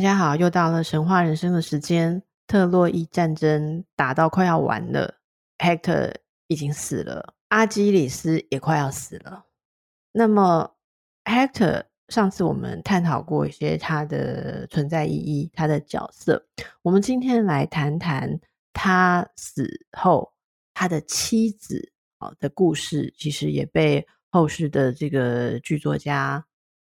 大家好，又到了神话人生的时间。特洛伊战争打到快要完了，Hector 已经死了，阿基里斯也快要死了。那么，Hector 上次我们探讨过一些他的存在意义、他的角色。我们今天来谈谈他死后他的妻子啊的故事，其实也被后世的这个剧作家。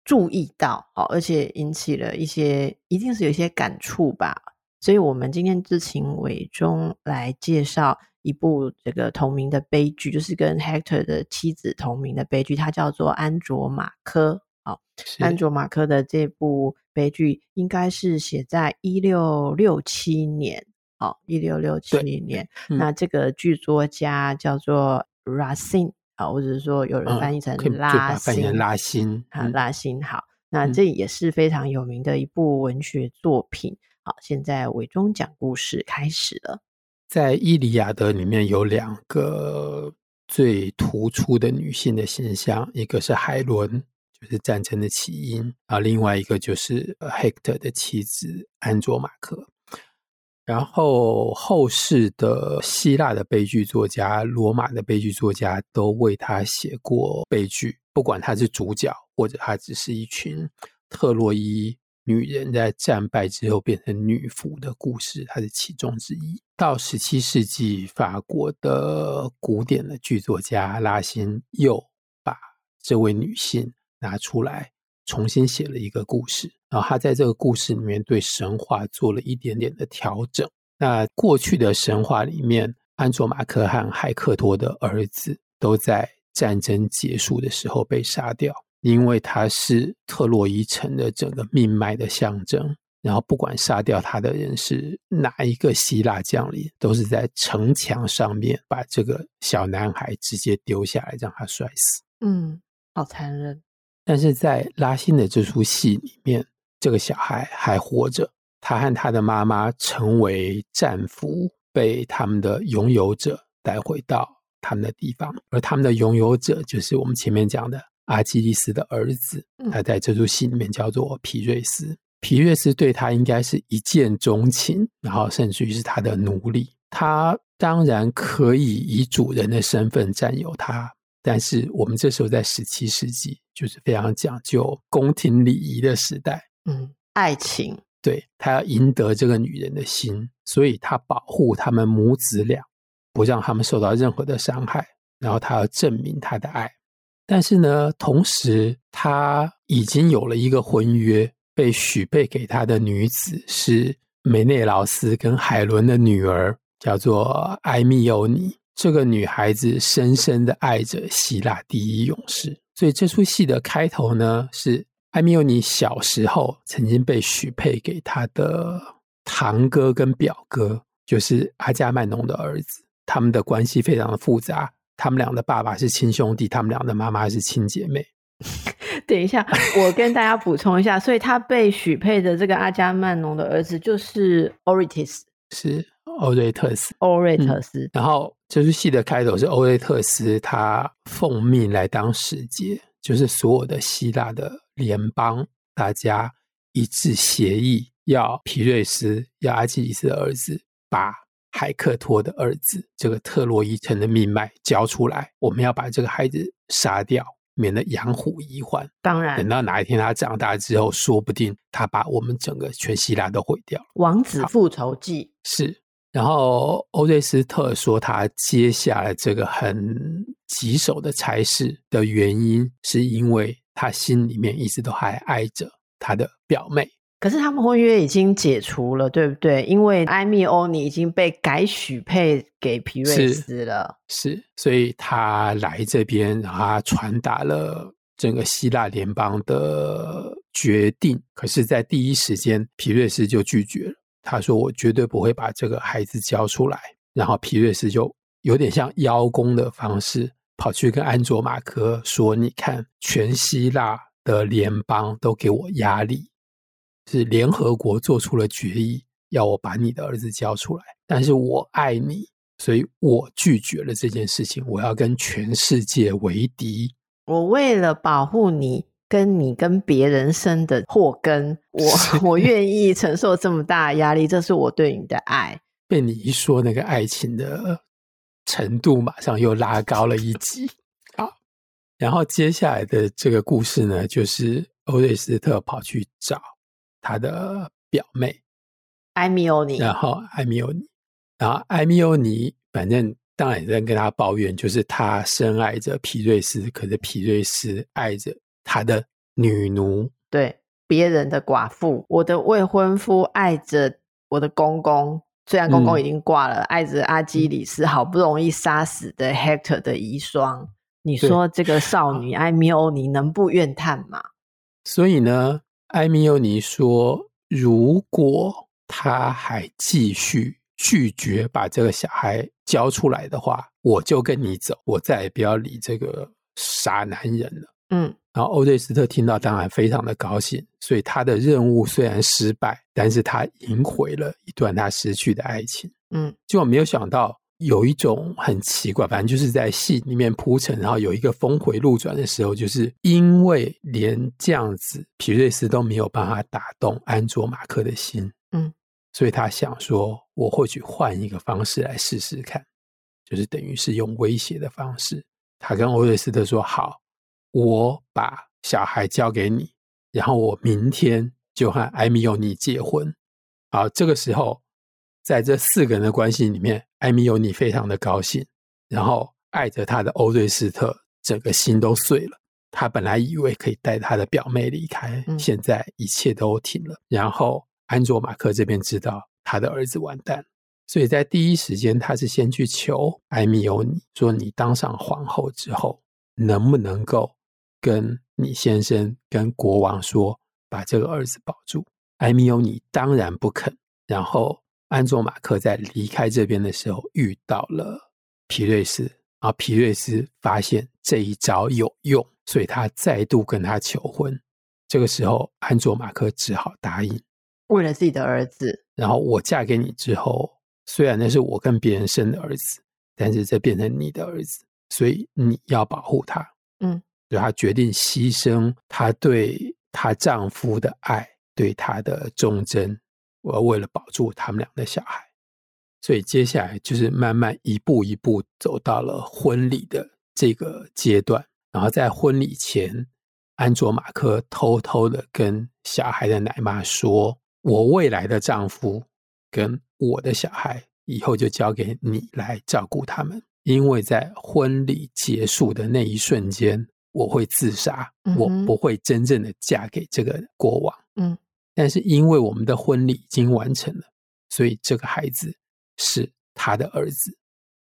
注意到，好，而且引起了一些，一定是有一些感触吧。所以，我们今天就请伟忠来介绍一部这个同名的悲剧，就是跟 Hector 的妻子同名的悲剧，它叫做《安卓马科》。好，安卓马科的这部悲剧应该是写在一六六七年，好，一六六七年。嗯、那这个剧作家叫做 Racine。啊，或者是说有人翻译成拉辛，嗯、拉辛，啊，拉辛好，那这也是非常有名的一部文学作品。好，现在伟忠讲故事开始了。在《伊利亚德》里面有两个最突出的女性的形象，一个是海伦，就是战争的起因啊，另外一个就是 Hector 的妻子安卓玛科。然后后世的希腊的悲剧作家、罗马的悲剧作家都为他写过悲剧，不管他是主角，或者他只是一群特洛伊女人在战败之后变成女仆的故事，他是其中之一。到十七世纪，法国的古典的剧作家拉辛又把这位女性拿出来，重新写了一个故事。然后他在这个故事里面对神话做了一点点的调整。那过去的神话里面，安卓马克和海克托的儿子都在战争结束的时候被杀掉，因为他是特洛伊城的整个命脉的象征。然后不管杀掉他的人是哪一个希腊将领，都是在城墙上面把这个小男孩直接丢下来，让他摔死。嗯，好残忍。但是在拉辛的这出戏里面。这个小孩还活着，他和他的妈妈成为战俘，被他们的拥有者带回到他们的地方，而他们的拥有者就是我们前面讲的阿基里斯的儿子，他在这出戏里面叫做皮瑞斯。皮瑞斯对他应该是一见钟情，然后甚至于是他的奴隶。他当然可以以主人的身份占有他，但是我们这时候在十七世纪，就是非常讲究宫廷礼仪的时代。嗯，爱情，对，他要赢得这个女人的心，所以他保护他们母子俩，不让他们受到任何的伤害。然后他要证明他的爱，但是呢，同时他已经有了一个婚约，被许配给他的女子是梅内劳斯跟海伦的女儿，叫做埃密欧尼。这个女孩子深深的爱着希腊第一勇士，所以这出戏的开头呢是。艾米欧尼小时候曾经被许配给他的堂哥跟表哥，就是阿加曼农的儿子。他们的关系非常的复杂，他们俩的爸爸是亲兄弟，他们俩的妈妈是亲姐妹。等一下，我跟大家补充一下，所以他被许配的这个阿加曼农的儿子就是欧瑞特斯，是欧瑞特斯，欧瑞特斯。然后这出戏的开头是欧瑞特斯，他奉命来当使节，就是所有的希腊的。联邦大家一致协议，要皮瑞斯，要阿基里斯的儿子把海克托的儿子这个特洛伊城的命脉交出来。我们要把这个孩子杀掉，免得养虎遗患。当然，等到哪一天他长大之后，说不定他把我们整个全希腊都毁掉了。王子复仇记是。然后欧瑞斯特说，他接下来这个很棘手的差事的原因，是因为。他心里面一直都还爱着他的表妹，可是他们婚约已经解除了，对不对？因为埃米欧尼已经被改许配给皮瑞斯了，是，是，所以他来这边，然后他传达了整个希腊联邦的决定。可是，在第一时间，皮瑞斯就拒绝了，他说我绝对不会把这个孩子交出来。然后皮瑞斯就有点像邀功的方式，跑去跟安卓马科说：“你看，全希腊的联邦都给我压力，是联合国做出了决议，要我把你的儿子交出来。但是我爱你，所以我拒绝了这件事情。我要跟全世界为敌。我为了保护你，跟你跟别人生的祸根，我 我愿意承受这么大的压力。这是我对你的爱。”被你一说，那个爱情的程度马上又拉高了一级。好，然后接下来的这个故事呢，就是欧瑞斯特跑去找他的表妹艾米欧尼，然后艾米欧尼，然后艾米欧尼反正当然也在跟他抱怨，就是他深爱着皮瑞斯，可是皮瑞斯爱着他的女奴，对别人的寡妇，我的未婚夫爱着我的公公。虽然公公已经挂了，嗯、爱着阿基里斯好不容易杀死的 Hector 的遗孀，你说这个少女艾米欧尼能不怨叹吗？所以呢，艾米欧尼说，如果他还继续拒绝把这个小孩交出来的话，我就跟你走，我再也不要理这个傻男人了。嗯。然后欧瑞斯特听到，当然非常的高兴，所以他的任务虽然失败，但是他赢回了一段他失去的爱情。嗯，结果没有想到有一种很奇怪，反正就是在戏里面铺陈，然后有一个峰回路转的时候，就是因为连这样子皮瑞斯都没有办法打动安卓马克的心，嗯，所以他想说，我或许换一个方式来试试看，就是等于是用威胁的方式。他跟欧瑞斯特说好。我把小孩交给你，然后我明天就和艾米欧尼结婚。好，这个时候，在这四个人的关系里面，艾米欧尼非常的高兴，然后爱着他的欧瑞斯特整个心都碎了。他本来以为可以带他的表妹离开，现在一切都停了。然后安卓马克这边知道他的儿子完蛋，所以在第一时间，他是先去求艾米欧尼说：“你当上皇后之后，能不能够？”跟你先生跟国王说，把这个儿子保住。埃米欧尼当然不肯。然后安卓马克在离开这边的时候遇到了皮瑞斯，然后皮瑞斯发现这一招有用，所以他再度跟他求婚。这个时候安卓马克只好答应，为了自己的儿子。然后我嫁给你之后，虽然那是我跟别人生的儿子，但是这变成你的儿子，所以你要保护他。嗯。所以她决定牺牲她对她丈夫的爱，对她的忠贞，我要为了保住他们俩的小孩。所以接下来就是慢慢一步一步走到了婚礼的这个阶段。然后在婚礼前，安卓马克偷偷的跟小孩的奶妈说：“我未来的丈夫跟我的小孩以后就交给你来照顾他们，因为在婚礼结束的那一瞬间。”我会自杀，我不会真正的嫁给这个国王。嗯，但是因为我们的婚礼已经完成了，所以这个孩子是他的儿子，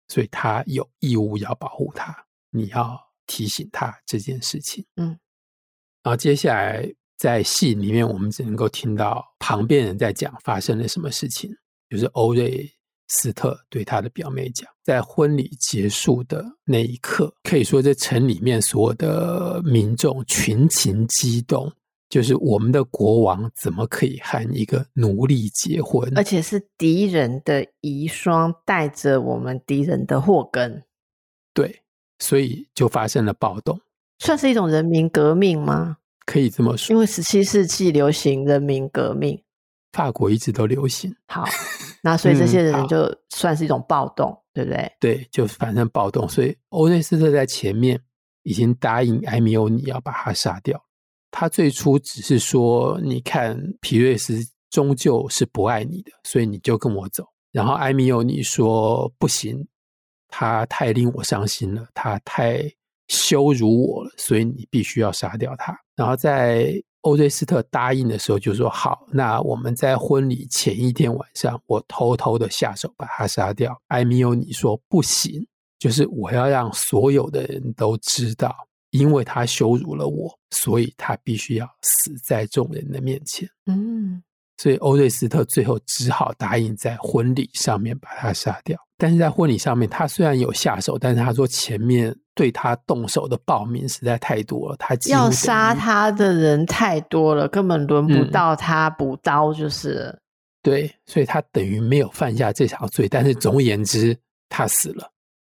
所以他有义务要保护他。你要提醒他这件事情。嗯，然后接下来在戏里面，我们只能够听到旁边人在讲发生了什么事情，就是欧瑞。斯特对他的表妹讲，在婚礼结束的那一刻，可以说这城里面所有的民众群情激动。就是我们的国王怎么可以和一个奴隶结婚？而且是敌人的遗孀，带着我们敌人的祸根。对，所以就发生了暴动，算是一种人民革命吗？可以这么说，因为十七世纪流行人民革命。法国一直都流行。好，那所以这些人就算是一种暴动，嗯、对不对？对，就反正暴动。所以欧瑞斯特在前面已经答应艾米欧尼要把他杀掉。他最初只是说：“你看，皮瑞斯终究是不爱你的，所以你就跟我走。”然后艾米欧尼说：“不行，他太令我伤心了，他太羞辱我了，所以你必须要杀掉他。”然后在欧瑞斯特答应的时候就说：“好，那我们在婚礼前一天晚上，我偷偷的下手把他杀掉。”艾米欧尼说：“不行，就是我要让所有的人都知道，因为他羞辱了我，所以他必须要死在众人的面前。”嗯，所以欧瑞斯特最后只好答应在婚礼上面把他杀掉。但是在婚礼上面，他虽然有下手，但是他说前面对他动手的暴民实在太多了，他要杀他的人太多了，根本轮不到他补刀，就是、嗯、对，所以他等于没有犯下这场罪。但是总而言之，他死了。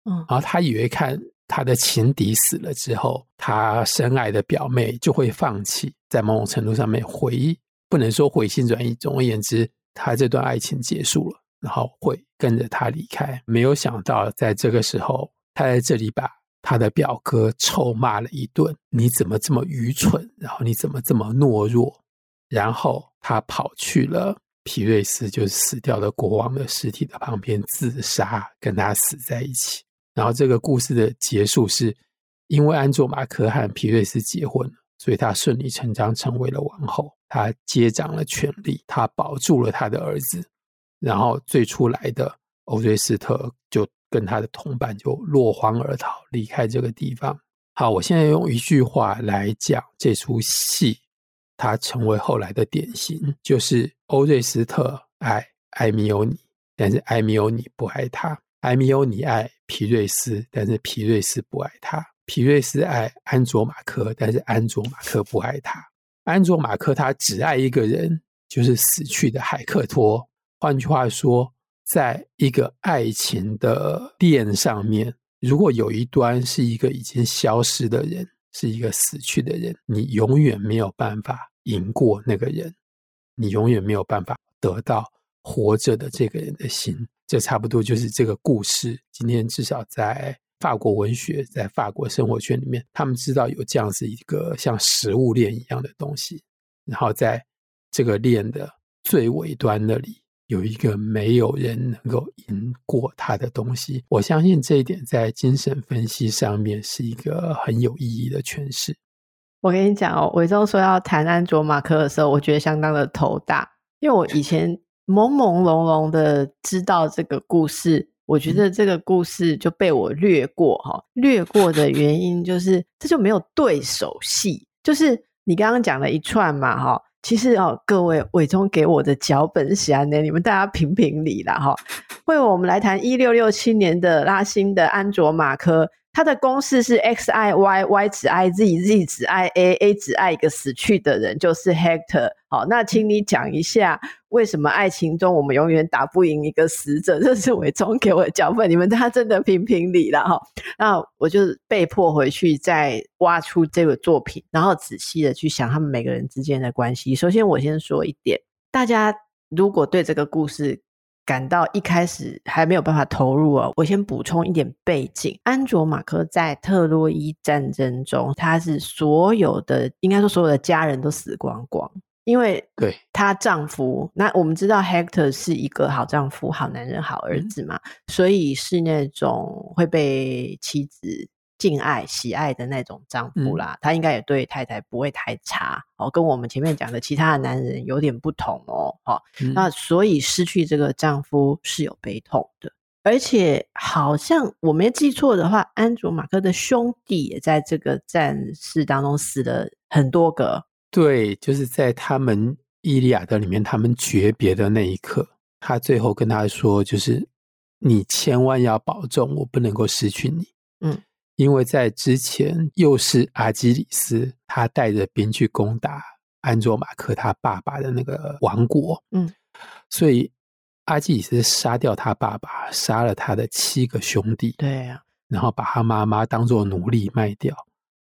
嗯，然后他以为看他的情敌死了之后，他深爱的表妹就会放弃，在某种程度上面回忆，不能说回心转意。总而言之，他这段爱情结束了。然后会跟着他离开，没有想到在这个时候，他在这里把他的表哥臭骂了一顿。你怎么这么愚蠢？然后你怎么这么懦弱？然后他跑去了皮瑞斯，就是死掉的国王的尸体的旁边自杀，跟他死在一起。然后这个故事的结束是，因为安卓玛科和皮瑞斯结婚了，所以他顺理成章成为了王后，他接掌了权力，他保住了他的儿子。然后最初来的欧瑞斯特就跟他的同伴就落荒而逃，离开这个地方。好，我现在用一句话来讲这出戏，它成为后来的典型，就是欧瑞斯特爱艾米欧尼，但是艾米欧尼不爱他；艾米欧尼爱皮瑞斯，但是皮瑞斯不爱他；皮瑞斯爱安卓马克，但是安卓马克不爱他；安卓马克他只爱一个人，就是死去的海克托。换句话说，在一个爱情的链上面，如果有一端是一个已经消失的人，是一个死去的人，你永远没有办法赢过那个人，你永远没有办法得到活着的这个人的心。这差不多就是这个故事。今天至少在法国文学，在法国生活圈里面，他们知道有这样子一个像食物链一样的东西，然后在这个链的最尾端那里。有一个没有人能够赢过他的东西，我相信这一点在精神分析上面是一个很有意义的诠释。我跟你讲哦，伟忠说要谈安卓马克的时候，我觉得相当的头大，因为我以前朦朦胧胧的知道这个故事，我觉得这个故事就被我略过哈。略过的原因就是这就没有对手戏，就是你刚刚讲了一串嘛哈。其实哦，各位伟忠给我的脚本写呢，你们大家评评理啦哈。为我们来谈一六六七年的拉新的安卓马科。它的公式是 x i y y 只爱 z z 只爱 a a 只爱一个死去的人，就是 Hector。好，那请你讲一下，为什么爱情中我们永远打不赢一个死者？这是伟忠给我的脚本，你们大家真的评评理了哈。那我就被迫回去再挖出这个作品，然后仔细的去想他们每个人之间的关系。首先，我先说一点，大家如果对这个故事，感到一开始还没有办法投入哦。我先补充一点背景：安卓马克在特洛伊战争中，他是所有的，应该说所有的家人都死光光，因为对她丈夫，那我们知道 Hector 是一个好丈夫、好男人、好儿子嘛，嗯、所以是那种会被妻子。敬爱、喜爱的那种丈夫啦，嗯、他应该也对太太不会太差哦，跟我们前面讲的其他的男人有点不同哦，哦嗯、那所以失去这个丈夫是有悲痛的，而且好像我没记错的话，安卓马克的兄弟也在这个战事当中死了很多个。对，就是在他们《伊利亚德》里面，他们诀别的那一刻，他最后跟他说，就是你千万要保重，我不能够失去你。嗯。因为在之前，又是阿基里斯，他带着兵去攻打安卓马克他爸爸的那个王国，嗯，所以阿基里斯杀掉他爸爸，杀了他的七个兄弟，对啊，然后把他妈妈当做奴隶卖掉，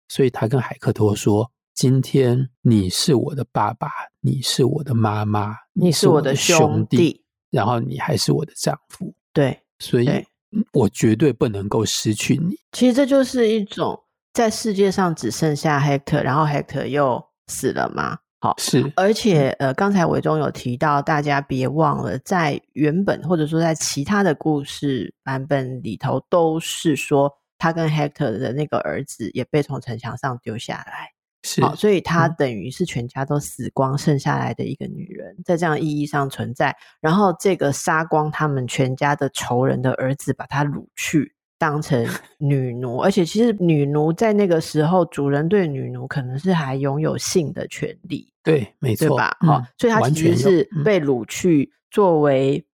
所以他跟海克托说：“今天你是我的爸爸，你是我的妈妈，你是我的兄弟，然后你还是我的丈夫。”对，所以。我绝对不能够失去你。其实这就是一种在世界上只剩下 Hector，然后 Hector 又死了嘛。好，是。而且呃，刚才伟忠有提到，大家别忘了，在原本或者说在其他的故事版本里头，都是说他跟 Hector 的那个儿子也被从城墙上丢下来。是，所以她等于是全家都死光，剩下来的一个女人，在这样意义上存在。然后这个杀光他们全家的仇人的儿子，把她掳去，当成 女奴，而且其实女奴在那个时候，主人对女奴可能是还拥有性的权利。对，没错，对吧？所以她其实是被掳去作为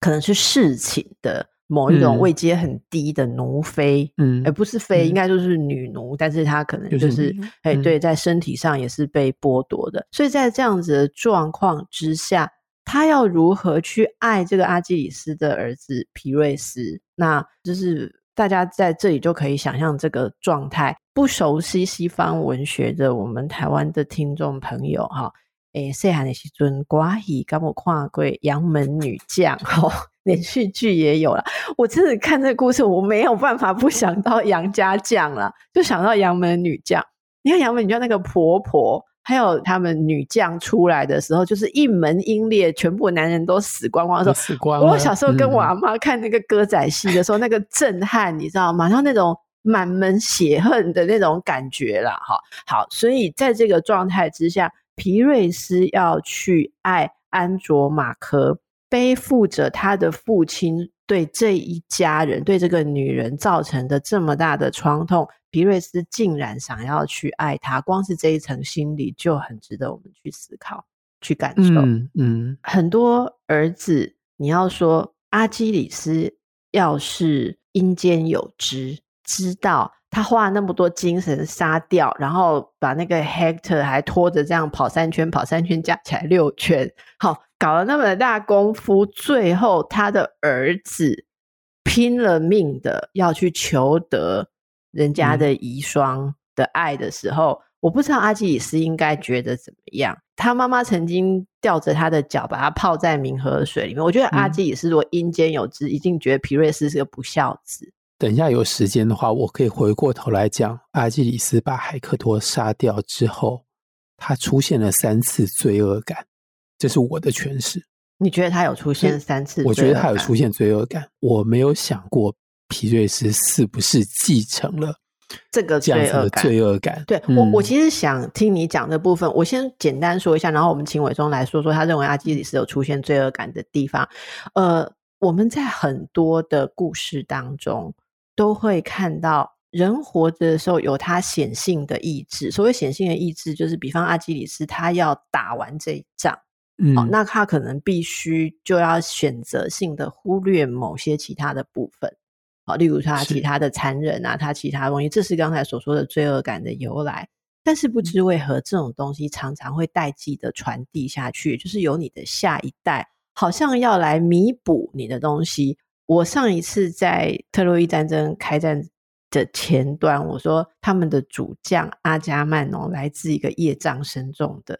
可能是侍寝的某一种位阶很低的奴妃，嗯，而不是妃，应该就是女奴，嗯、但是她可能就是哎，对，在身体上也是被剥夺的。所以在这样子的状况之下。她要如何去爱这个阿基里斯的儿子皮瑞斯？那就是大家在这里就可以想象这个状态。不熟悉西方文学的我们台湾的听众朋友哈，诶，细汉的时阵，寡喜刚我看过《杨门女将》哈，连续剧也有了。我真的看这个故事，我没有办法不想到杨家将了，就想到杨门女将。你看杨门女将那个婆婆。还有他们女将出来的时候，就是一门英烈，全部男人都死光光的时候。死光了。我小时候跟我阿妈看那个歌仔戏的时候，嗯、那个震撼，你知道吗？然后那种满门血恨的那种感觉啦，哈。好，所以在这个状态之下，皮瑞斯要去爱安卓马科，背负着他的父亲对这一家人、对这个女人造成的这么大的创痛。皮瑞斯竟然想要去爱他，光是这一层心理就很值得我们去思考、去感受。嗯，嗯，很多儿子，你要说阿基里斯要是阴间有知，知道他花了那么多精神杀掉，然后把那个 Hector 还拖着这样跑三圈，跑三圈加起来六圈，好，搞了那么大功夫，最后他的儿子拼了命的要去求得。人家的遗孀的爱的时候，嗯、我不知道阿基里斯应该觉得怎么样。他妈妈曾经吊着他的脚，把他泡在冥河水里面。我觉得阿基里斯如果阴间有知，一定觉得皮瑞斯是个不孝子。等一下有时间的话，我可以回过头来讲阿基里斯把海克托杀掉之后，他出现了三次罪恶感，这是我的诠释。你觉得他有出现三次罪恶感？我觉得他有出现罪恶感，我没有想过。皮瑞斯是不是继承了这个罪恶感？罪恶感，对、嗯、我，我其实想听你讲的部分。我先简单说一下，然后我们请伟忠来说说他认为阿基里斯有出现罪恶感的地方。呃，我们在很多的故事当中都会看到，人活着的时候有他显性的意志。所谓显性的意志，就是比方阿基里斯他要打完这一仗，嗯、哦，那他可能必须就要选择性的忽略某些其他的部分。例如他其他的残忍啊，他其他东西，这是刚才所说的罪恶感的由来。但是不知为何，这种东西常常会代际的传递下去，就是由你的下一代好像要来弥补你的东西。我上一次在特洛伊战争开战的前段，我说他们的主将阿加曼农来自一个业障深重的。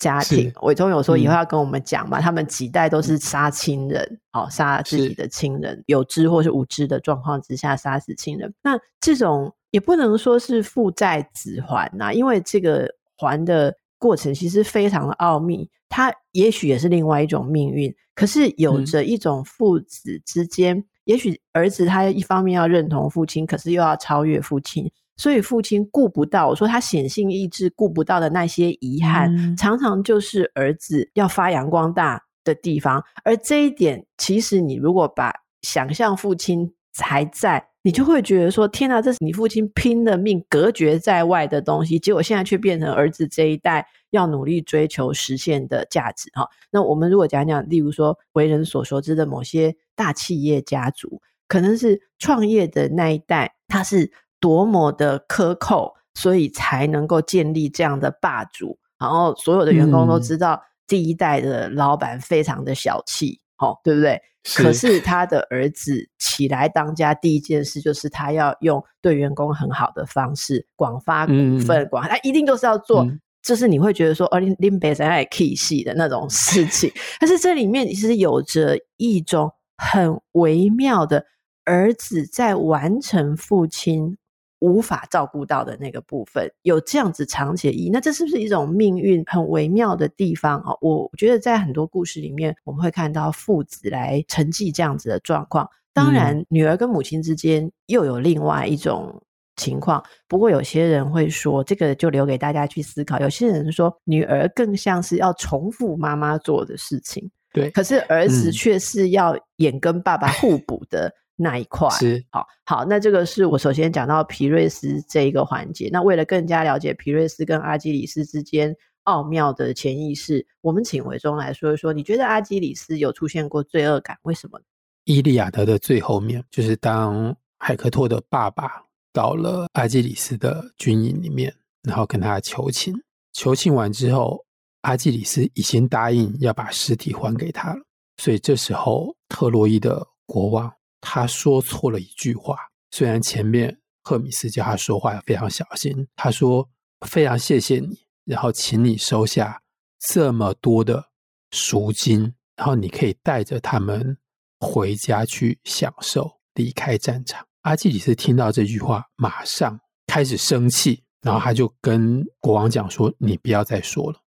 家庭，伟忠有说以后要跟我们讲嘛，嗯、他们几代都是杀亲人，哦，杀自己的亲人，有知或是无知的状况之下杀死亲人。那这种也不能说是父债子还呐、啊，因为这个还的过程其实非常的奥秘，它也许也是另外一种命运。可是有着一种父子之间，嗯、也许儿子他一方面要认同父亲，可是又要超越父亲。所以父亲顾不到，我说他显性意志顾不到的那些遗憾，嗯、常常就是儿子要发扬光大的地方。而这一点，其实你如果把想象父亲还在，你就会觉得说：天哪，这是你父亲拼了命隔绝在外的东西，结果现在却变成儿子这一代要努力追求实现的价值。哈，那我们如果讲讲，例如说为人所熟知的某些大企业家族，可能是创业的那一代，他是。多么的克扣，所以才能够建立这样的霸主。然后所有的员工都知道，第一代的老板非常的小气，嗯哦、对不对？是。可是他的儿子起来当家，第一件事就是他要用对员工很好的方式广发股份，广、嗯、他一定都是要做，嗯、就是你会觉得说，哦，林林北山爱 K 系的那种事情。但是这里面其实有着一种很微妙的儿子在完成父亲。无法照顾到的那个部分，有这样子长期的意义，那这是不是一种命运很微妙的地方啊？我觉得在很多故事里面，我们会看到父子来承继这样子的状况。当然，女儿跟母亲之间又有另外一种情况。不过，有些人会说，这个就留给大家去思考。有些人说，女儿更像是要重复妈妈做的事情，对。可是儿子却是要演跟爸爸互补的。那一块。是，好，好，那这个是我首先讲到皮瑞斯这一个环节。那为了更加了解皮瑞斯跟阿基里斯之间奥妙的潜意识，我们请维中来说一说，你觉得阿基里斯有出现过罪恶感？为什么？伊利亚德的最后面，就是当海克托的爸爸到了阿基里斯的军营里面，然后跟他求情，求情完之后，阿基里斯已经答应要把尸体还给他了。所以这时候，特洛伊的国王他说错了一句话。虽然前面赫米斯叫他说话要非常小心，他说非常谢谢你，然后请你收下这么多的赎金，然后你可以带着他们回家去享受，离开战场。阿基里斯听到这句话，马上开始生气，然后他就跟国王讲说：“你不要再说了，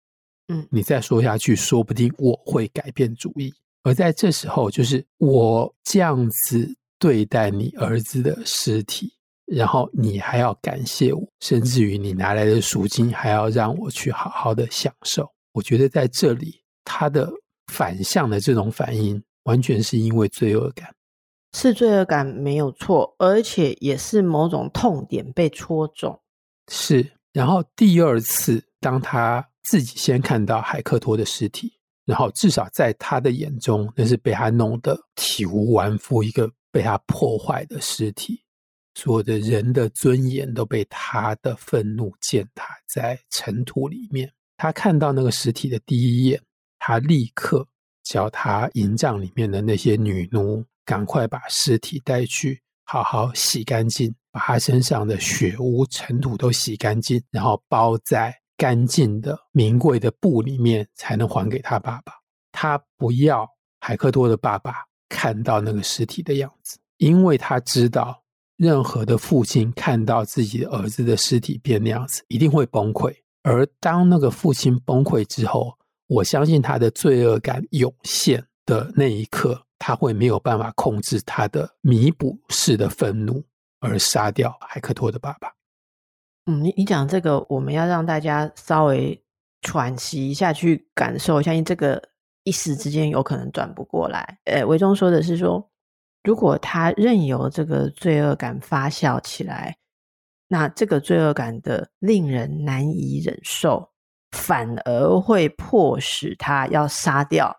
嗯，你再说下去，说不定我会改变主意。”而在这时候，就是我这样子对待你儿子的尸体，然后你还要感谢我，甚至于你拿来的赎金还要让我去好好的享受。我觉得在这里，他的反向的这种反应，完全是因为罪恶感，是罪恶感没有错，而且也是某种痛点被戳中。是，然后第二次，当他自己先看到海克托的尸体。然后，至少在他的眼中，那是被他弄得体无完肤，一个被他破坏的尸体，所有的人的尊严都被他的愤怒践踏在尘土里面。他看到那个尸体的第一眼，他立刻叫他营帐里面的那些女奴赶快把尸体带去，好好洗干净，把他身上的血污尘土都洗干净，然后包在。干净的名贵的布里面才能还给他爸爸。他不要海克托的爸爸看到那个尸体的样子，因为他知道任何的父亲看到自己的儿子的尸体变那样子，一定会崩溃。而当那个父亲崩溃之后，我相信他的罪恶感涌现的那一刻，他会没有办法控制他的弥补式的愤怒，而杀掉海克托的爸爸。嗯，你你讲这个，我们要让大家稍微喘息一下，去感受一下，因为这个一时之间有可能转不过来。呃，维中说的是说，如果他任由这个罪恶感发酵起来，那这个罪恶感的令人难以忍受，反而会迫使他要杀掉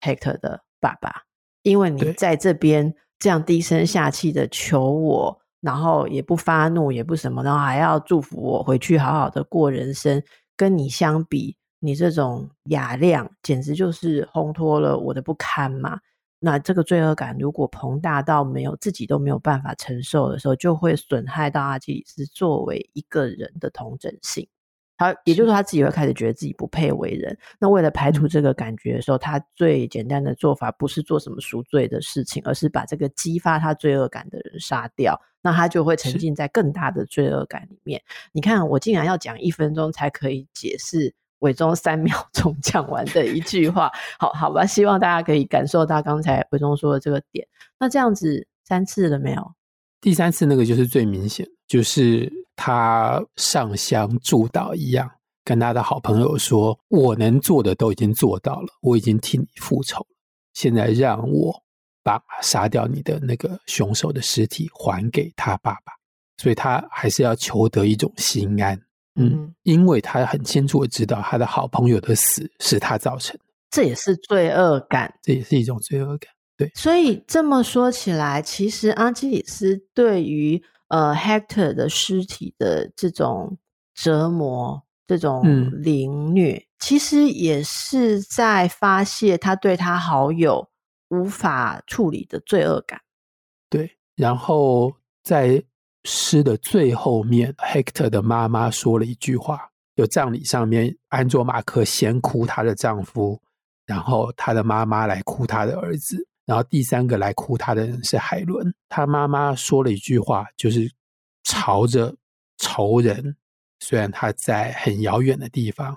Hector 的爸爸，因为你在这边这样低声下气的求我。然后也不发怒，也不什么，然后还要祝福我回去好好的过人生。跟你相比，你这种雅量简直就是烘托了我的不堪嘛。那这个罪恶感如果膨大到没有自己都没有办法承受的时候，就会损害到阿基里斯作为一个人的同整性。他也就是说，他自己会开始觉得自己不配为人。那为了排除这个感觉的时候，他最简单的做法不是做什么赎罪的事情，而是把这个激发他罪恶感的人杀掉。那他就会沉浸在更大的罪恶感里面。你看，我竟然要讲一分钟才可以解释伟忠三秒钟 讲完的一句话。好好吧，希望大家可以感受到刚才伟忠说的这个点。那这样子三次了没有？第三次那个就是最明显，就是。他上香祝祷一样，跟他的好朋友说：“我能做的都已经做到了，我已经替你复仇了。现在让我把杀掉你的那个凶手的尸体还给他爸爸。”所以，他还是要求得一种心安。嗯，因为他很清楚的知道，他的好朋友的死是他造成的，这也是罪恶感，这也是一种罪恶感。对，所以这么说起来，其实阿基里斯对于。呃，Hector 的尸体的这种折磨、这种凌虐，嗯，其实也是在发泄他对他好友无法处理的罪恶感。对，然后在诗的最后面，Hector 的妈妈说了一句话：有葬礼上面，安卓马克先哭她的丈夫，然后她的妈妈来哭她的儿子。然后第三个来哭他的人是海伦，他妈妈说了一句话，就是朝着仇人，虽然他在很遥远的地方，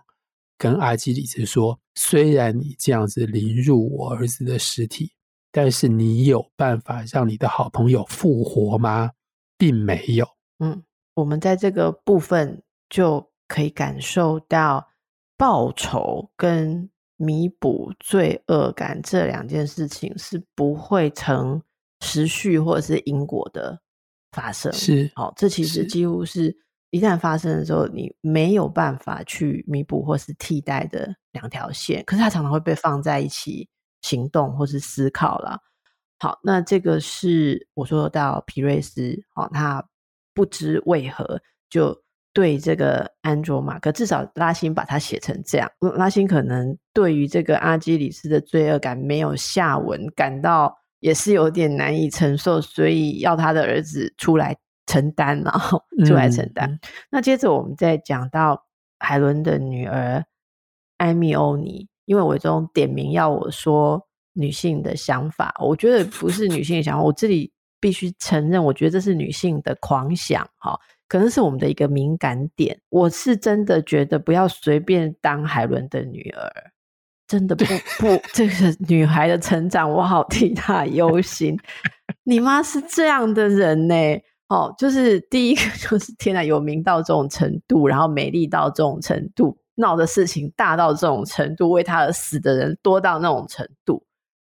跟阿基里斯说：虽然你这样子凌辱我儿子的尸体，但是你有办法让你的好朋友复活吗？并没有。嗯，我们在这个部分就可以感受到报仇跟。弥补罪恶感这两件事情是不会成持续或者是因果的发生。是，好，这其实几乎是一旦发生的时候，你没有办法去弥补或是替代的两条线。可是它常常会被放在一起行动或是思考了。好，那这个是我说到皮瑞斯，好，他不知为何就。对这个安卓马克，至少拉辛把它写成这样。拉辛可能对于这个阿基里斯的罪恶感没有下文，感到也是有点难以承受，所以要他的儿子出来承担，然 后出来承担。嗯、那接着我们再讲到海伦的女儿艾米欧尼，因为我这种点名要我说女性的想法，我觉得不是女性的想法，我这里必须承认，我觉得这是女性的狂想，哈。可能是我们的一个敏感点，我是真的觉得不要随便当海伦的女儿，真的不不，这个 女孩的成长我好替她忧心。你妈是这样的人呢？哦，就是第一个 就是天哪，有名到这种程度，然后美丽到这种程度，闹的事情大到这种程度，为她而死的人多到那种程度。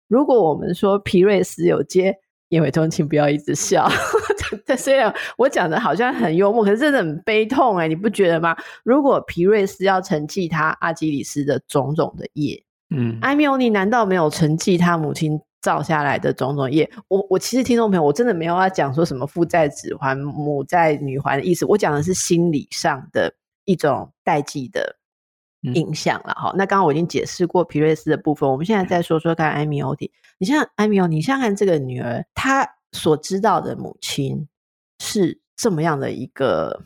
如果我们说皮瑞斯有接，因为同情不要一直笑。虽然我讲的好像很幽默，可是真的很悲痛哎、欸，你不觉得吗？如果皮瑞斯要承继他阿基里斯的种种的业，嗯，艾米欧尼难道没有承继他母亲造下来的种种业？我我其实听众朋友，我真的没有要讲说什么父债子还母债女还的意思，我讲的是心理上的一种代际的影响了哈。嗯、那刚刚我已经解释过皮瑞斯的部分，我们现在再说说看艾米欧尼。你像艾米欧尼，你想看这个女儿，她。所知道的母亲是这么样的一个，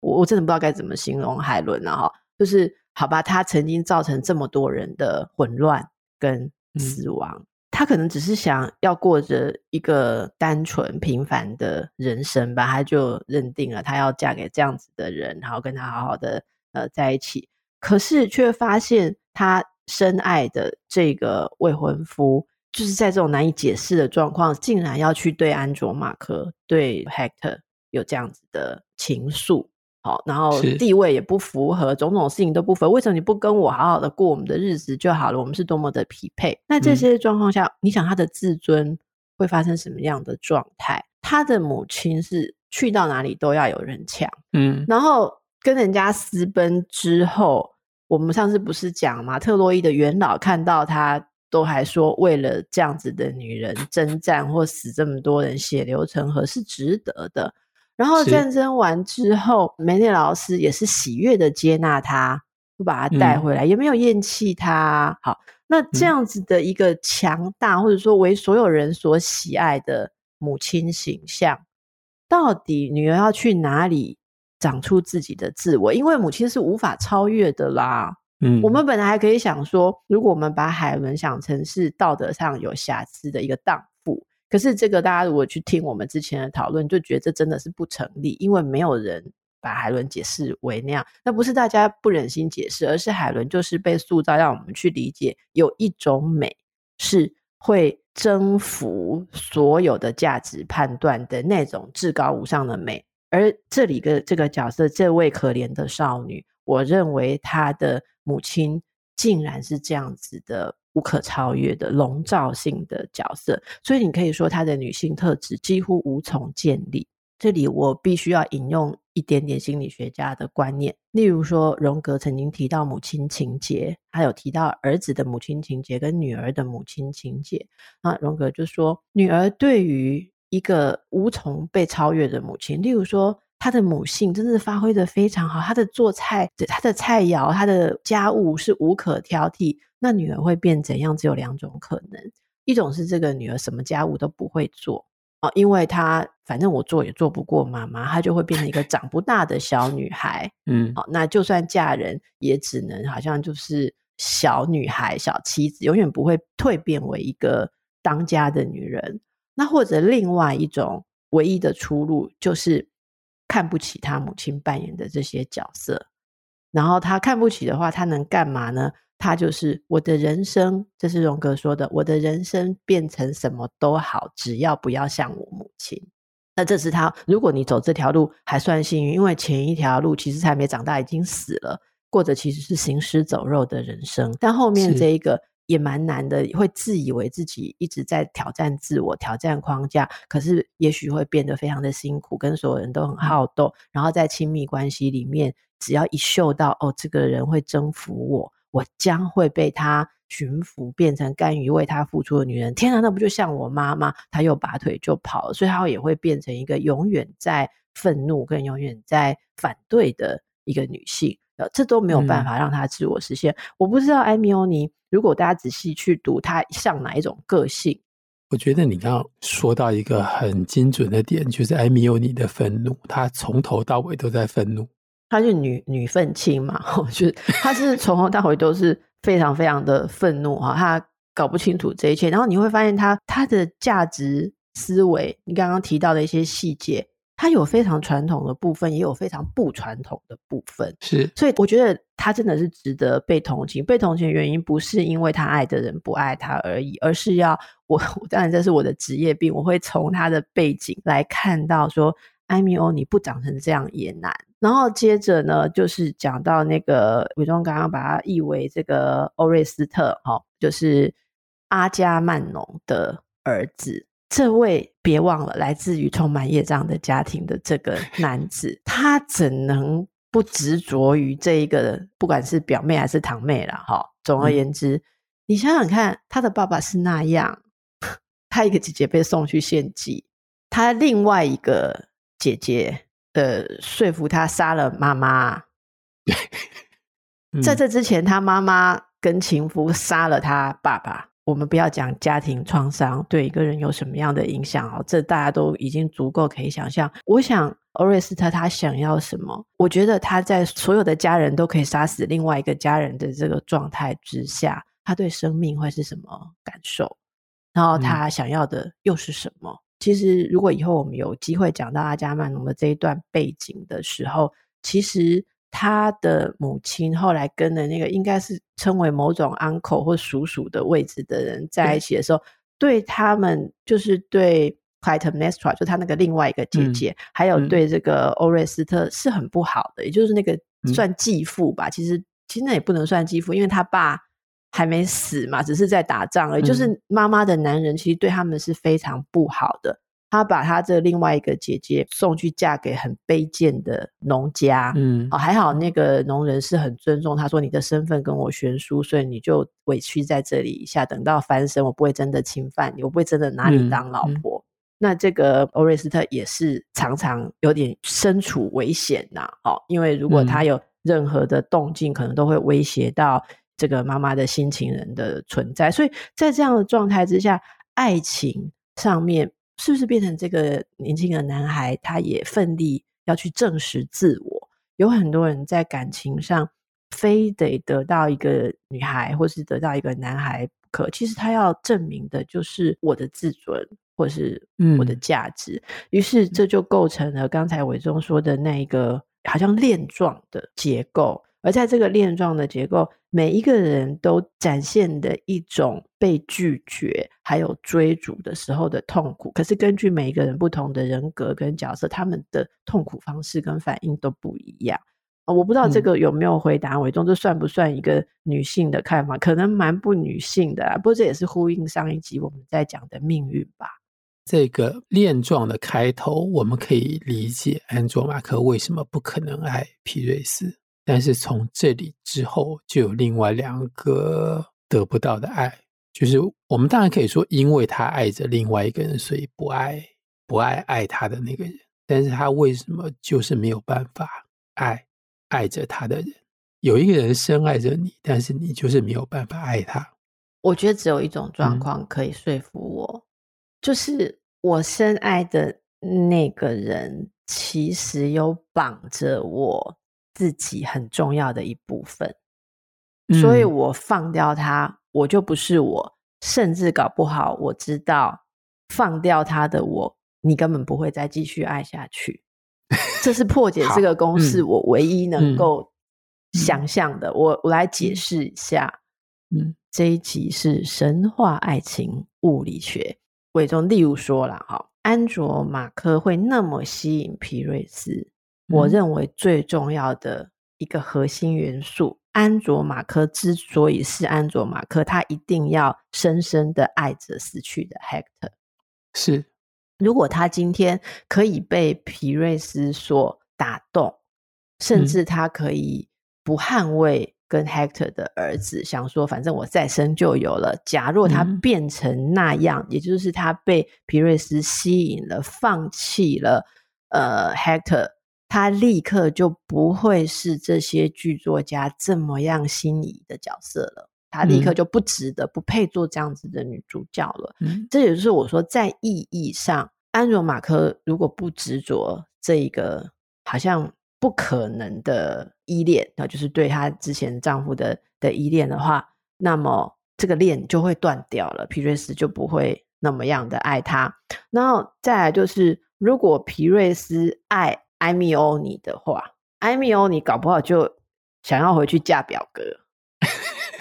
我我真的不知道该怎么形容海伦了哈，就是好吧，他曾经造成这么多人的混乱跟死亡，嗯、他可能只是想要过着一个单纯平凡的人生吧，他就认定了他要嫁给这样子的人，然后跟他好好的呃在一起，可是却发现他深爱的这个未婚夫。就是在这种难以解释的状况，竟然要去对安卓马克、对 Hector 有这样子的情愫，好，然后地位也不符合，种种事情都不符合。为什么你不跟我好好的过我们的日子就好了？我们是多么的匹配。那这些状况下，嗯、你想他的自尊会发生什么样的状态？他的母亲是去到哪里都要有人抢，嗯，然后跟人家私奔之后，我们上次不是讲吗？特洛伊的元老看到他。都还说为了这样子的女人征战或死这么多人，血流成河是值得的。然后战争完之后，梅内劳斯也是喜悦的接纳他，不把他带回来，嗯、也没有厌弃他。好，那这样子的一个强大，嗯、或者说为所有人所喜爱的母亲形象，到底女儿要去哪里长出自己的自我？因为母亲是无法超越的啦。嗯，我们本来还可以想说，如果我们把海伦想成是道德上有瑕疵的一个荡妇，可是这个大家如果去听我们之前的讨论，就觉得这真的是不成立，因为没有人把海伦解释为那样。那不是大家不忍心解释，而是海伦就是被塑造，让我们去理解有一种美是会征服所有的价值判断的那种至高无上的美。而这里的这个角色，这位可怜的少女，我认为她的。母亲竟然是这样子的无可超越的笼罩性的角色，所以你可以说她的女性特质几乎无从建立。这里我必须要引用一点点心理学家的观念，例如说荣格曾经提到母亲情节，还有提到儿子的母亲情节跟女儿的母亲情节。那荣格就说，女儿对于一个无从被超越的母亲，例如说。她的母性真的发挥的非常好，她的做菜、她的菜肴、她的家务是无可挑剔。那女儿会变怎样？只有两种可能：一种是这个女儿什么家务都不会做哦，因为她反正我做也做不过妈妈，她就会变成一个长不大的小女孩。嗯，好，那就算嫁人，也只能好像就是小女孩、小妻子，永远不会蜕变为一个当家的女人。那或者另外一种唯一的出路就是。看不起他母亲扮演的这些角色，然后他看不起的话，他能干嘛呢？他就是我的人生，这是荣格说的，我的人生变成什么都好，只要不要像我母亲。那这是他，如果你走这条路还算幸运，因为前一条路其实还没长大，已经死了，过着其实是行尸走肉的人生。但后面这一个也蛮难的，会自以为自己一直在挑战自我、挑战框架，可是也许会变得非常的辛苦，跟所有人都很好斗，嗯、然后在亲密关系里面，只要一嗅到哦，这个人会征服我，我将会被他驯服，变成甘于为他付出的女人。天啊，那不就像我妈妈？她又拔腿就跑了，所以她也会变成一个永远在愤怒跟永远在反对的一个女性。这都没有办法让他自我实现。嗯、我不知道艾米欧尼，如果大家仔细去读，他像哪一种个性？我觉得你刚刚说到一个很精准的点，就是艾米欧尼的愤怒，他从头到尾都在愤怒。他是女女愤青嘛？就是他是从头到尾都是非常非常的愤怒哈，他搞不清楚这一切。然后你会发现他他的价值思维，你刚刚提到的一些细节。他有非常传统的部分，也有非常不传统的部分，是，所以我觉得他真的是值得被同情。被同情的原因不是因为他爱的人不爱他而已，而是要我，当然这是我的职业病，我会从他的背景来看到说，艾米欧你不长成这样也难。然后接着呢，就是讲到那个伟忠刚刚把它译为这个欧瑞斯特，哈，就是阿加曼农的儿子。这位别忘了，来自于充满业障的家庭的这个 男子，他怎能不执着于这一个，不管是表妹还是堂妹啦，哈。总而言之，嗯、你想想看，他的爸爸是那样，他一个姐姐被送去献祭，他另外一个姐姐呃说服他杀了妈妈，嗯、在这之前，他妈妈跟情夫杀了他爸爸。我们不要讲家庭创伤对一个人有什么样的影响哦，这大家都已经足够可以想象。我想欧瑞斯特他想要什么？我觉得他在所有的家人都可以杀死另外一个家人的这个状态之下，他对生命会是什么感受？然后他想要的又是什么？嗯、其实，如果以后我们有机会讲到阿加曼农的这一段背景的时候，其实。他的母亲后来跟的那个应该是称为某种 uncle 或叔叔的位置的人在一起的时候，对，对他们就是对 Clytemnestra 就他那个另外一个姐姐，嗯、还有对这个欧瑞斯特是很不好的，嗯、也就是那个算继父吧。嗯、其实其实那也不能算继父，因为他爸还没死嘛，只是在打仗而已。嗯、就是妈妈的男人其实对他们是非常不好的。他把他这另外一个姐姐送去嫁给很卑贱的农家，嗯，哦，还好那个农人是很尊重他，说你的身份跟我悬殊，所以你就委屈在这里一下，等到翻身，我不会真的侵犯你，我不会真的拿你当老婆。嗯嗯、那这个欧瑞斯特也是常常有点身处危险呐，哦，因为如果他有任何的动静，可能都会威胁到这个妈妈的新情人的存在，所以在这样的状态之下，爱情上面。是不是变成这个年轻的男孩，他也奋力要去证实自我？有很多人在感情上非得得到一个女孩，或是得到一个男孩不可。其实他要证明的就是我的自尊，或是我的价值。嗯、于是这就构成了刚才伟忠说的那一个好像链状的结构。而在这个链状的结构，每一个人都展现的一种被拒绝，还有追逐的时候的痛苦。可是根据每一个人不同的人格跟角色，他们的痛苦方式跟反应都不一样。我不知道这个有没有回答伟忠，这算不算一个女性的看法？可能蛮不女性的啊。不过这也是呼应上一集我们在讲的命运吧。这个链状的开头，我们可以理解安卓马克为什么不可能爱皮瑞斯。但是从这里之后，就有另外两个得不到的爱，就是我们当然可以说，因为他爱着另外一个人，所以不爱不爱爱他的那个人。但是他为什么就是没有办法爱爱着他的人？有一个人深爱着你，但是你就是没有办法爱他。我觉得只有一种状况可以说服我，嗯、就是我深爱的那个人其实有绑着我。自己很重要的一部分，所以我放掉他，我就不是我，甚至搞不好我知道放掉他的我，你根本不会再继续爱下去。这是破解这个公式我唯一能够想象的。我我来解释一下，嗯，这一集是神话爱情物理学，伟忠例如说了哈，安卓马克会那么吸引皮瑞斯。我认为最重要的一个核心元素安卓马克之所以是安卓马克，他一定要深深的爱着死去的 Hector。是，如果他今天可以被皮瑞斯所打动，甚至他可以不捍卫跟 Hector 的儿子，嗯、想说反正我再生就有了。假若他变成那样，嗯、也就是他被皮瑞斯吸引了，放弃了呃 Hector。她立刻就不会是这些剧作家这么样心仪的角色了，她立刻就不值得、不配做这样子的女主角了。嗯，这也就是我说，在意义上，安卓马克如果不执着这一个好像不可能的依恋，那就是对她之前丈夫的的依恋的话，那么这个链就会断掉了，皮瑞斯就不会那么样的爱她。然后再来就是，如果皮瑞斯爱。艾米欧尼的话，埃米欧尼搞不好就想要回去嫁表哥，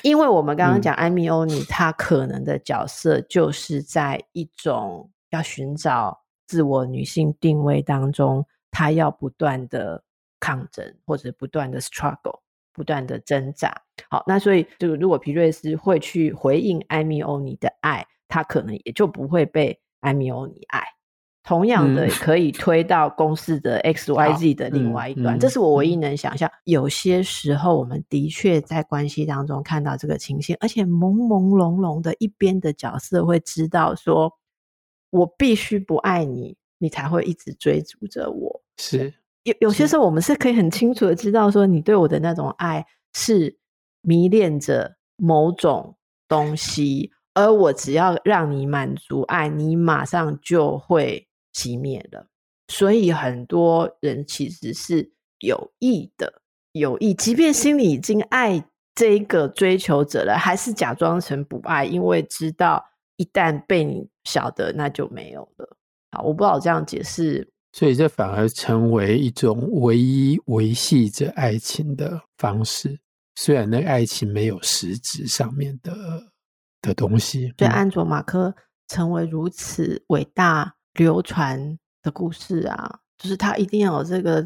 因为我们刚刚讲埃米欧尼，他可能的角色就是在一种要寻找自我女性定位当中，他要不断的抗争或者不断的 struggle，不断的挣扎。好，那所以就如果皮瑞斯会去回应埃米欧尼的爱，他可能也就不会被埃米欧尼爱。同样的，可以推到公司的 X Y Z 的另外一端，嗯、这是我唯一能想象。嗯、有些时候，我们的确在关系当中看到这个情形，而且朦朦胧胧的一边的角色会知道说，我必须不爱你，你才会一直追逐着我。是有有些时候，我们是可以很清楚的知道说，你对我的那种爱是迷恋着某种东西，而我只要让你满足爱，你马上就会。熄灭了，所以很多人其实是有意的，有意，即便心里已经爱这个追求者了，还是假装成不爱，因为知道一旦被你晓得，那就没有了。好，我不知道这样解释，所以这反而成为一种唯一维系着爱情的方式，虽然那个爱情没有实质上面的的东西。对，安卓马克成为如此伟大。流传的故事啊，就是他一定要有这个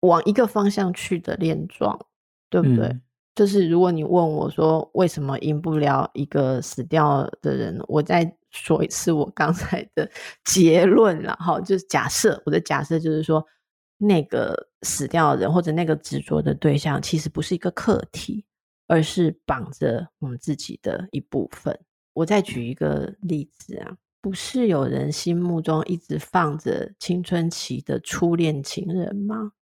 往一个方向去的链状，对不对？嗯、就是如果你问我说为什么赢不了一个死掉的人，我再说一次我刚才的结论，然后就是假设我的假设就是说，那个死掉的人或者那个执着的对象，其实不是一个客体，而是绑着我们自己的一部分。我再举一个例子啊。不是有人心目中一直放着青春期的初恋情人吗？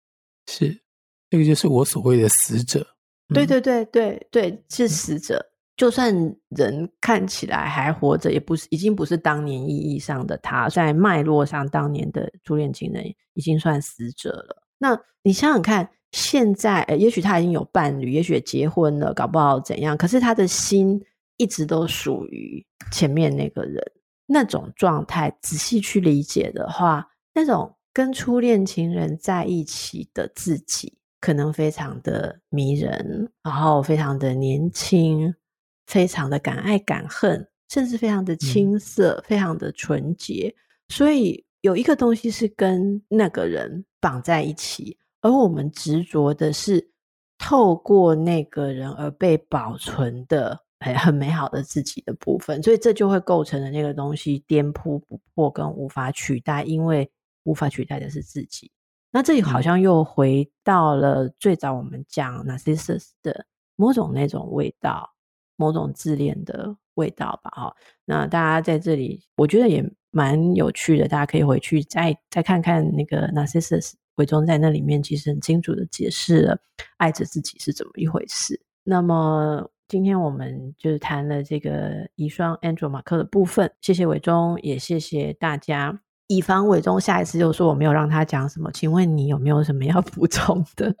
是，这个就是我所谓的死者。嗯、对对对对对，是死者。嗯、就算人看起来还活着，也不是已经不是当年意义上的他，在脉络上，当年的初恋情人已经算死者了。那你想想看，现在也许他已经有伴侣，也许结婚了，搞不好怎样？可是他的心一直都属于前面那个人。那种状态，仔细去理解的话，那种跟初恋情人在一起的自己，可能非常的迷人，然后非常的年轻，非常的敢爱敢恨，甚至非常的青涩，嗯、非常的纯洁。所以有一个东西是跟那个人绑在一起，而我们执着的是透过那个人而被保存的。很美好的自己的部分，所以这就会构成了那个东西颠扑不破跟无法取代，因为无法取代的是自己。那这里好像又回到了最早我们讲 Narcissus 的某种那种味道，某种自恋的味道吧。哈，那大家在这里，我觉得也蛮有趣的，大家可以回去再再看看那个 Narcissus，伟忠在那里面其实很清楚的解释了爱着自己是怎么一回事。那么。今天我们就是谈了这个遗孀 Andrew 马克的部分，谢谢伟忠，也谢谢大家。以防伟忠下一次又说我没有让他讲什么，请问你有没有什么要 补充的？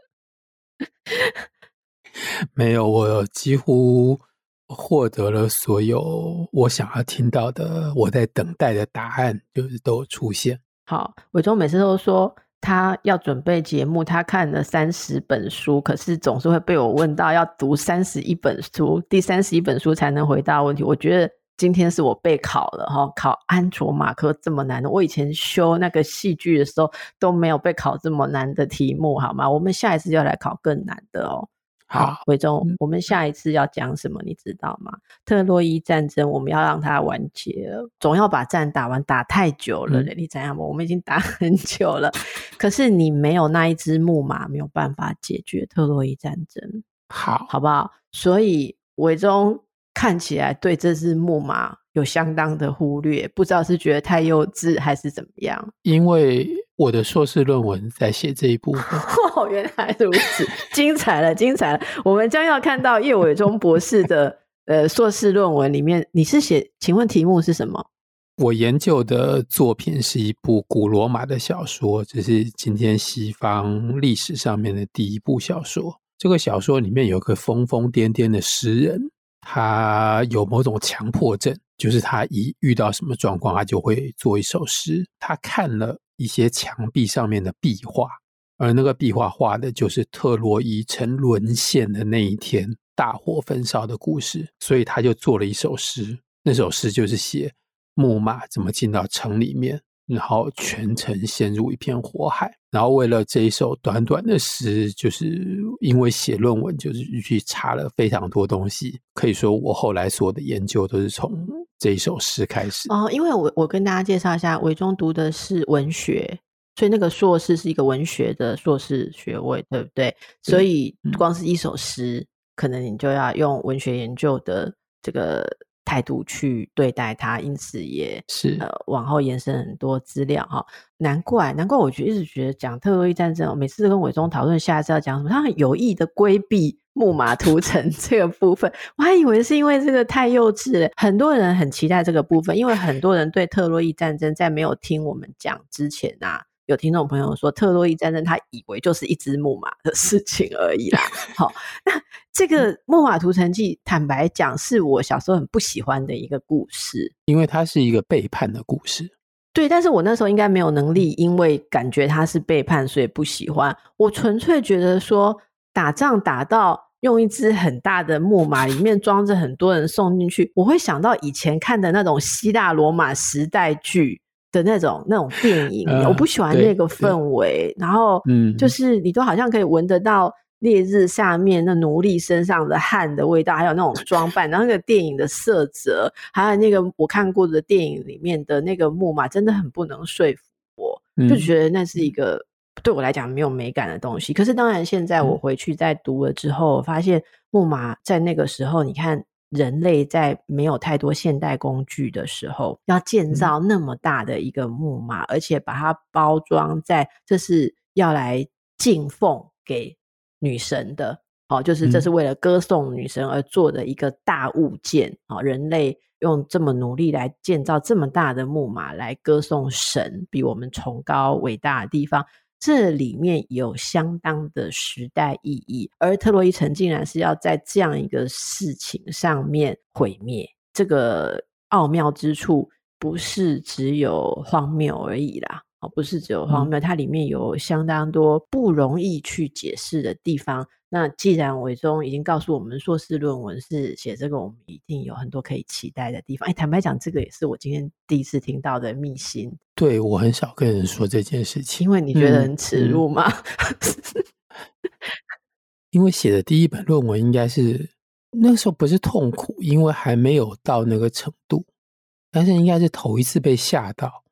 没有，我几乎获得了所有我想要听到的，我在等待的答案就是都有出现。好，伟忠每次都说。他要准备节目，他看了三十本书，可是总是会被我问到要读三十一本书，第三十一本书才能回答问题。我觉得今天是我备考了哈，考安卓马克这么难的，我以前修那个戏剧的时候都没有被考这么难的题目，好吗？我们下一次要来考更难的哦。好，伟忠，我们下一次要讲什么？你知道吗？特洛伊战争，我们要让它完结了，总要把战打完，打太久了，你怎样？我们已经打 很久了，可是你没有那一只木马，没有办法解决特洛伊战争。好，好不好？所以伟忠看起来对这只木马有相当的忽略，不知道是觉得太幼稚还是怎么样？因为我的硕士论文在写这一部分。哦，原来如此，精彩了，精彩了！我们将要看到叶伟忠博士的呃硕士论文里面，你是写？请问题目是什么？我研究的作品是一部古罗马的小说，这是今天西方历史上面的第一部小说。这个小说里面有个疯疯癫癫的诗人。他有某种强迫症，就是他一遇到什么状况，他就会做一首诗。他看了一些墙壁上面的壁画，而那个壁画画的就是特洛伊城沦陷的那一天，大火焚烧的故事，所以他就做了一首诗。那首诗就是写木马怎么进到城里面。然后全程陷入一片火海，然后为了这一首短短的诗，就是因为写论文，就是去查了非常多东西。可以说，我后来所有的研究都是从这一首诗开始。哦，因为我我跟大家介绍一下，韦忠读的是文学，所以那个硕士是一个文学的硕士学位，对不对？所以光是一首诗，嗯，可能你就要用文学研究的这个。态度去对待它，因此也是呃往后延伸很多资料哈。难怪难怪，我觉得一直觉得讲特洛伊战争，我每次都跟伟忠讨论下一次要讲什么，他很有意的规避木马屠 城这个部分。我还以为是因为这个太幼稚了，很多人很期待这个部分，因为很多人对特洛伊战争在没有听我们讲之前啊。有听众朋友说，特洛伊战争他以为就是一只木马的事情而已啦。好，那这个《木马屠城记》，坦白讲，是我小时候很不喜欢的一个故事，因为它是一个背叛的故事。对，但是我那时候应该没有能力，因为感觉他是背叛，所以不喜欢。我纯粹觉得说，打仗打到用一只很大的木马，里面装着很多人送进去，我会想到以前看的那种希腊罗马时代剧。的那种那种电影，呃，我不喜欢那个氛围。然后，嗯，就是你都好像可以闻得到烈日下面那奴隶身上的汗的味道，还有那种装扮，然后那个电影的色泽，还有那个我看过的电影里面的那个木马，真的很不能说服我，嗯，就觉得那是一个对我来讲没有美感的东西。可是，当然现在我回去再读了之后，嗯，发现木马在那个时候，你看。人类在没有太多现代工具的时候，要建造那么大的一个木马，嗯、而且把它包装在这是要来敬奉给女神的，哦，就是这是为了歌颂女神而做的一个大物件，哦，人类用这么努力来建造这么大的木马来歌颂神，比我们崇高伟大的地方。这里面有相当的时代意义，而特洛伊城竟然是要在这样一个事情上面毁灭。这个奥妙之处不是只有荒谬而已啦，哦，不是只有荒谬，它里面有相当多不容易去解释的地方。那既然伟忠已经告诉我们硕士论文是写这个，我们一定有很多可以期待的地方。哎，坦白讲，这个也是我今天第一次听到的秘辛。对，我很少跟人说这件事情，因为你觉得很耻辱吗？嗯嗯、因为写的第一本论文应该是那时候不是痛苦，因为还没有到那个程度，但是应该是头一次被吓到，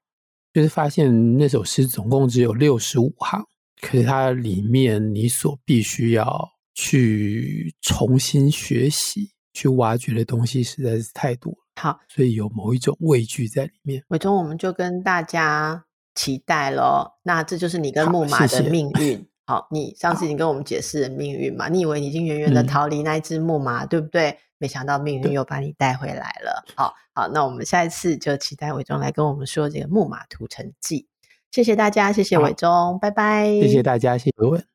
就是发现那首诗总共只有六十五行。可是它里面你所必须要去重新学习、去挖掘的东西实在是太多了。好，所以有某一种畏惧在里面。伟忠，我们就跟大家期待咯。那这就是你跟木马的命运。好，谢谢。好，你上次已经跟我们解释了命运嘛？你以为你已经远远的逃离那一只木马，嗯，对不对？没想到命运又把你带回来了。好好，那我们下一次就期待伟忠来跟我们说这个《木马屠城记》。谢谢大家，谢谢伟忠，拜拜。谢谢大家，谢谢。